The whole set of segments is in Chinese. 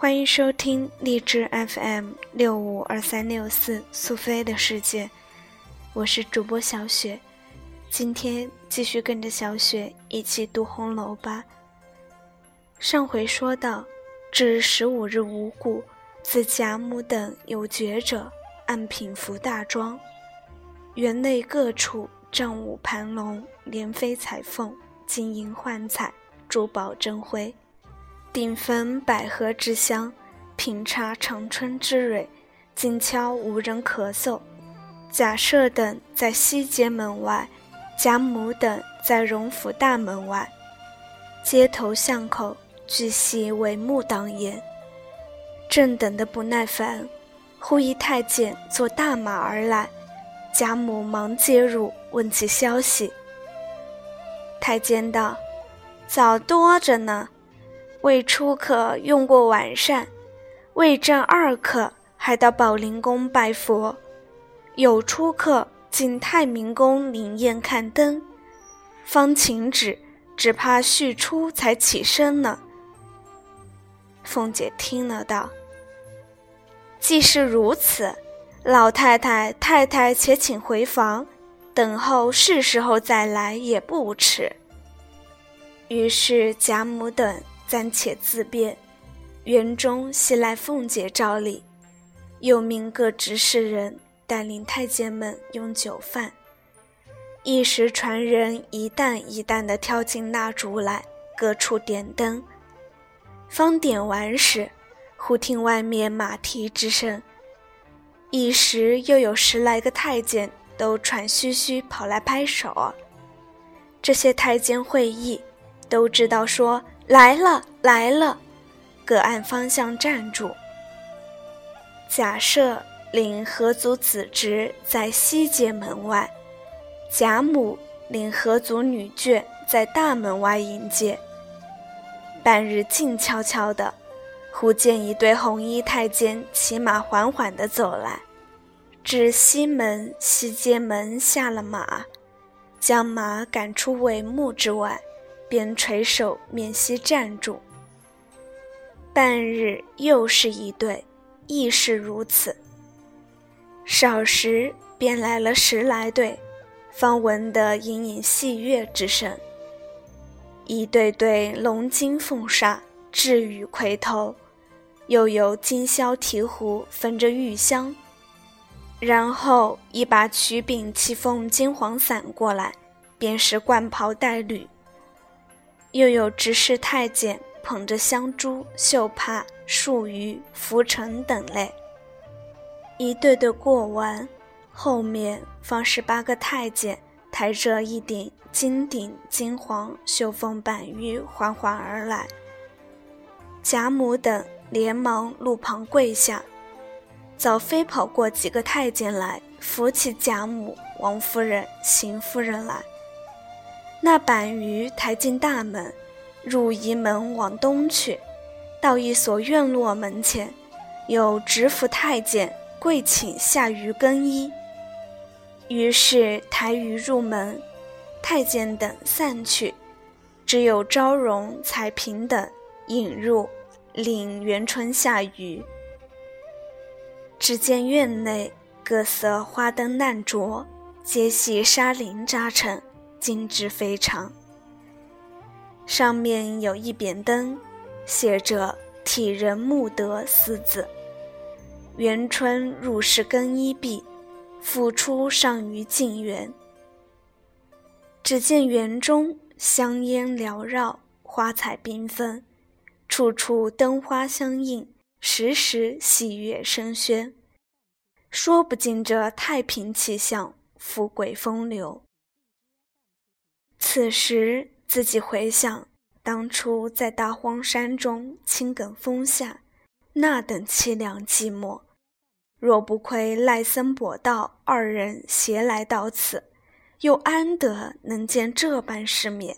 欢迎收听荔枝 FM 六五二三六四苏菲的世界，我是主播小雪，今天继续跟着小雪一起读红楼吧。上回说到，至十五日无故，自贾母等有觉者，按品服大庄，园内各处帐舞盘龙，莲飞彩凤，金银幻彩，珠宝珍辉。顶焚百合之香，品茶长春之蕊，静悄无人咳嗽。贾赦等在西街门外，贾母等在荣府大门外，街头巷口俱系帷幕挡严。正等得不耐烦，忽一太监坐大马而来，贾母忙接入，问其消息。太监道：“早多着呢。”未出客用过晚膳，未正二刻还到宝灵宫拜佛；有出客进太明宫领宴看灯，方请旨，只怕续出才起身呢。凤姐听了道：“既是如此，老太太、太太且请回房，等候是时候再来也不迟。”于是贾母等。暂且自便，园中袭来凤姐照例，又命各执事人带领太监们用酒饭。一时传人一担一担地挑进蜡烛来，各处点灯。方点完时，忽听外面马蹄之声，一时又有十来个太监都喘吁吁跑来拍手。这些太监会意，都知道说。来了来了，各按方向站住。贾赦领何族子侄在西街门外，贾母领何族女眷在大门外迎接。半日静悄悄的，忽见一对红衣太监骑马缓缓地走来，至西门西街门下了马，将马赶出帷幕之外。便垂手面西站住。半日又是一对，亦是如此。少时便来了十来对，方闻得隐隐戏乐之声。一对对龙金凤煞，雉羽魁头，又有金箫提壶焚着玉香，然后一把曲柄七凤金黄伞过来，便是冠袍带履。又有执事太监捧着香珠、绣帕、束鱼、拂尘等类，一对对过完，后面方十八个太监抬着一顶金顶金黄绣凤板玉缓缓而来。贾母等连忙路旁跪下，早飞跑过几个太监来扶起贾母、王夫人、邢夫人来。那板鱼抬进大门，入仪门往东去，到一所院落门前，有执府太监跪请下鱼更衣。于是抬鱼入门，太监等散去，只有昭容、彩萍等引入，领元春下鱼。只见院内各色花灯烂灼，皆系纱绫扎成。精致非常，上面有一匾灯，写着“体仁慕德”四字。元春入室更衣毕，复出上于静园。只见园中香烟缭绕，花彩缤纷，处处灯花相映，时时喜悦声喧，说不尽这太平气象，富贵风流。此时自己回想当初在大荒山中青埂峰下，那等凄凉寂寞，若不亏赖僧跛道二人携来到此，又安得能见这般世面？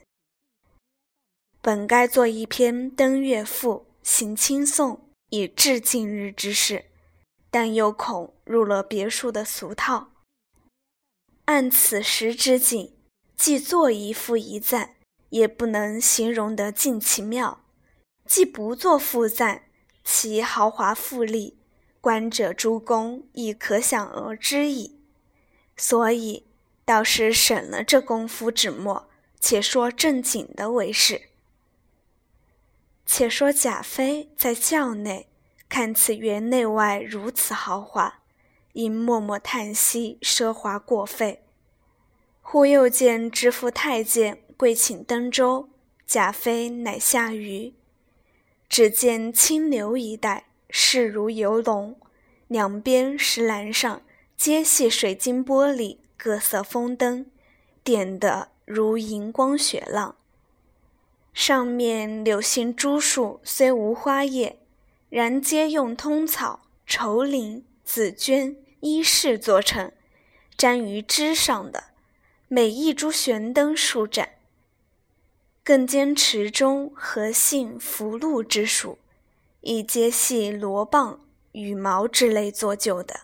本该做一篇登月赋，行轻颂，以致今日之事，但又恐入了别墅的俗套。按此时之景。既作一赋一赞，也不能形容得尽其妙；既不作赋赞，其豪华富丽，观者诸公亦可想而知矣。所以，倒是省了这功夫纸墨，且说正经的为是。且说贾妃在轿内看此园内外如此豪华，因默默叹息奢华过费。忽又见知府太监跪请登舟，贾妃乃下舆。只见清流一带，势如游龙，两边石栏上皆系水晶玻璃，各色风灯，点得如银光雪浪。上面柳杏珠树虽无花叶，然皆用通草、绸绫、紫绢、衣饰做成，粘于枝上的，每一株悬灯数盏。更兼池中荷杏、福禄之属，亦皆系罗棒、羽毛之类做就的。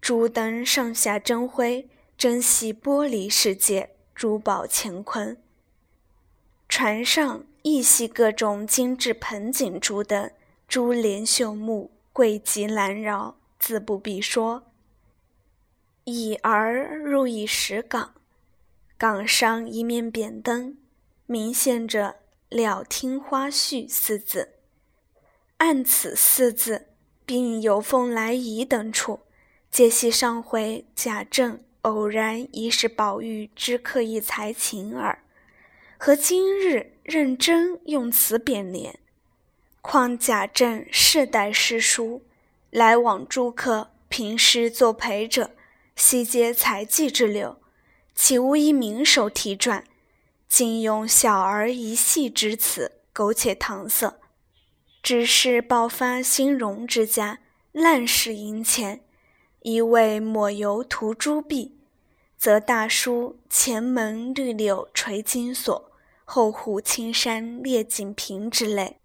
珠灯上下争辉，真系玻璃世界，珠宝乾坤。船上亦系各种精致盆景珠灯，珠帘绣幕，贵极难饶，自不必说。已而入一石岗，岗上一面扁灯。明现着“了听花絮”四字，按此四字，并有凤来仪等处，皆系上回贾政偶然遗失宝玉之刻意才情耳，和今日认真用此匾联。况贾政世代诗书，来往诸客，平时作陪者，悉皆才技之流，岂无一名手题撰？竟用小儿一戏之词，苟且搪塞，只是爆发兴荣之家，滥使银钱，一味抹油涂朱壁，则大书前门绿柳垂金锁，后户青山列锦屏之类，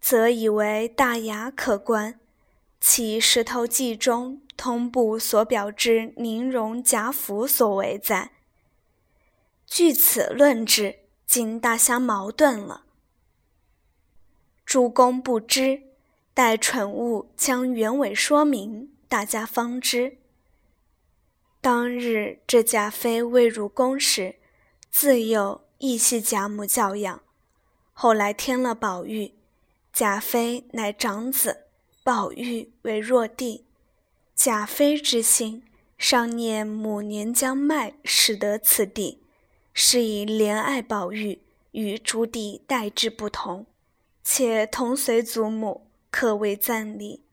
则以为大雅可观。其石头记中通部所表之宁荣贾府所为在。据此论之，竟大相矛盾了。诸公不知，待蠢物将原委说明，大家方知。当日这贾妃未入宫时，自幼亦系贾母教养，后来添了宝玉，贾妃乃长子，宝玉为弱弟。贾妃之心，尚念母年将迈，使得此地。是以怜爱宝玉与朱棣待之不同，且同随祖母，可谓赞礼。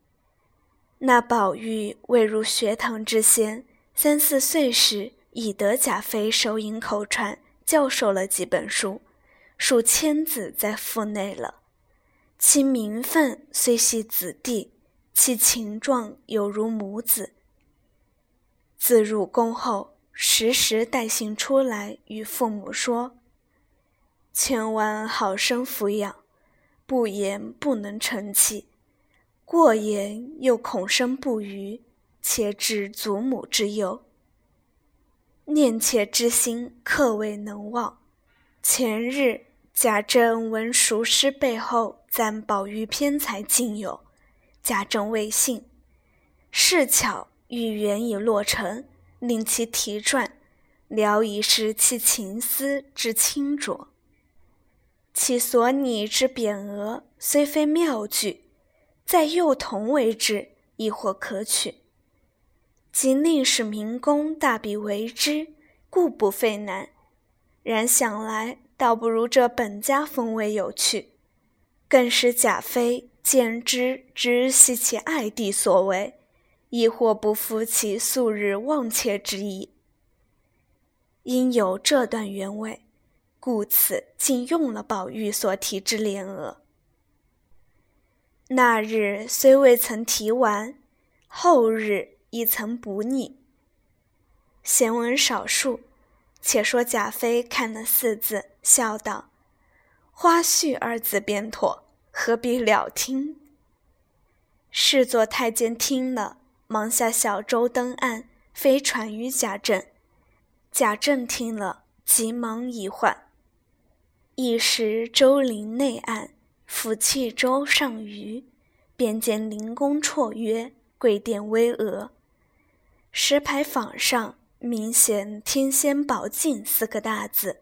那宝玉未入学堂之先，三四岁时已得贾妃手引口传，教授了几本书，数千字在腹内了。其名分虽系子弟，其情状有如母子。自入宫后。时时带信出来与父母说：“千万好生抚养，不言不能成器；过言又恐生不虞，且致祖母之忧。念妾之心，可未能忘。前日贾政闻熟诗背后赞宝玉偏才竟有，贾政未信，是巧玉缘已落成。”令其题撰，聊以示其情思之清浊。其所拟之匾额，虽非妙句，在幼童为之，亦或可取。即令使民工大笔为之，故不费难。然想来，倒不如这本家风味有趣，更使贾妃见之，知悉其爱弟所为。亦或不负其素日忘切之意，因有这段原委，故此竟用了宝玉所题之联额。那日虽未曾提完，后日亦曾补拟。闲文少述，且说贾妃看了四字，笑道：“花絮二字便妥，何必了听？”侍作太监听了。忙下小舟登岸，飞传于贾政。贾政听了，急忙移唤。一时舟临内岸，抚弃舟上鱼，便见灵公绰约，贵殿巍峨。石牌坊上明显“天仙宝镜”四个大字。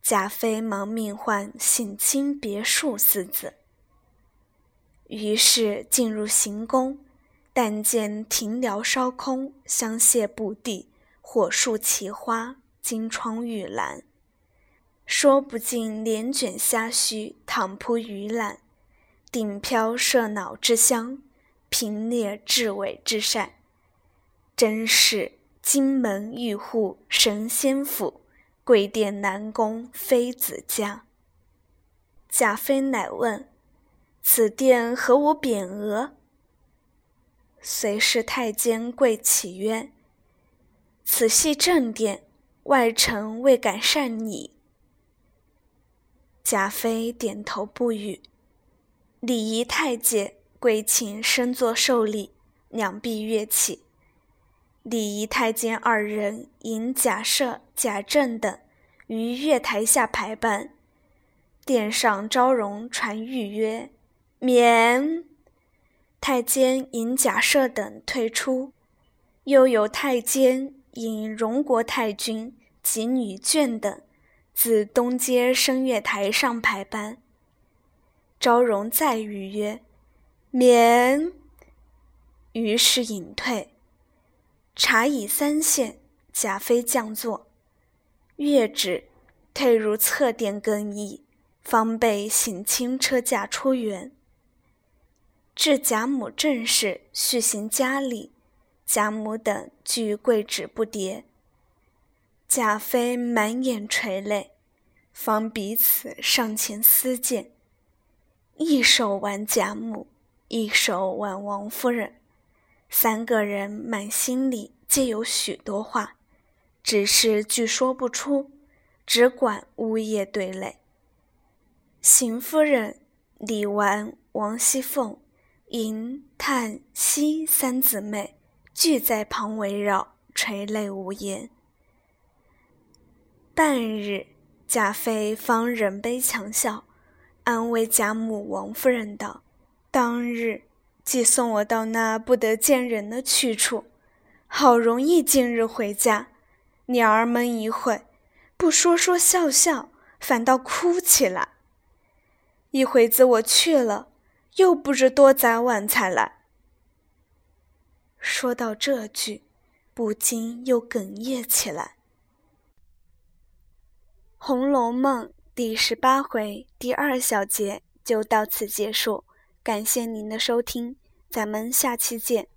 贾妃忙命唤“省亲别墅”四字。于是进入行宫，但见庭寮烧空，香榭布地，火树奇花，金窗玉栏，说不尽帘卷虾须，躺铺鱼缆，顶飘麝脑之香，平列雉尾之扇，真是金门玉户神仙府。贵殿南宫妃子家。贾妃乃问：“此殿何无匾额？”随侍太监跪启曰：“此系正殿，外臣未敢擅拟。”贾妃点头不语。礼仪太监跪请升座受礼，两臂跃起。礼仪太监二人引贾赦、贾政等于月台下排班，殿上昭容传谕曰：“免。”太监引贾赦等退出，又有太监引荣国太君及女眷等自东街升月台上排班。昭容再谕曰：“免。”于是隐退。茶已三献，贾妃降座，月止，退入侧殿更衣，方备省亲车驾出园。至贾母正室，续行家礼，贾母等俱跪止不迭。贾妃满眼垂泪，方彼此上前私见，一手挽贾母，一手挽王夫人。三个人满心里皆有许多话，只是俱说不出，只管呜咽对泪。邢夫人、李纨、王熙凤、迎、叹、息三姊妹俱在旁围绕，垂泪无言。半日，贾妃方忍悲强笑，安慰贾母、王夫人道：“当日。”既送我到那不得见人的去处，好容易今日回家，鸟儿们一会不说说笑笑，反倒哭起来。一会子我去了，又不知多早晚才来。说到这句，不禁又哽咽起来。《红楼梦》第十八回第二小节就到此结束。感谢您的收听，咱们下期见。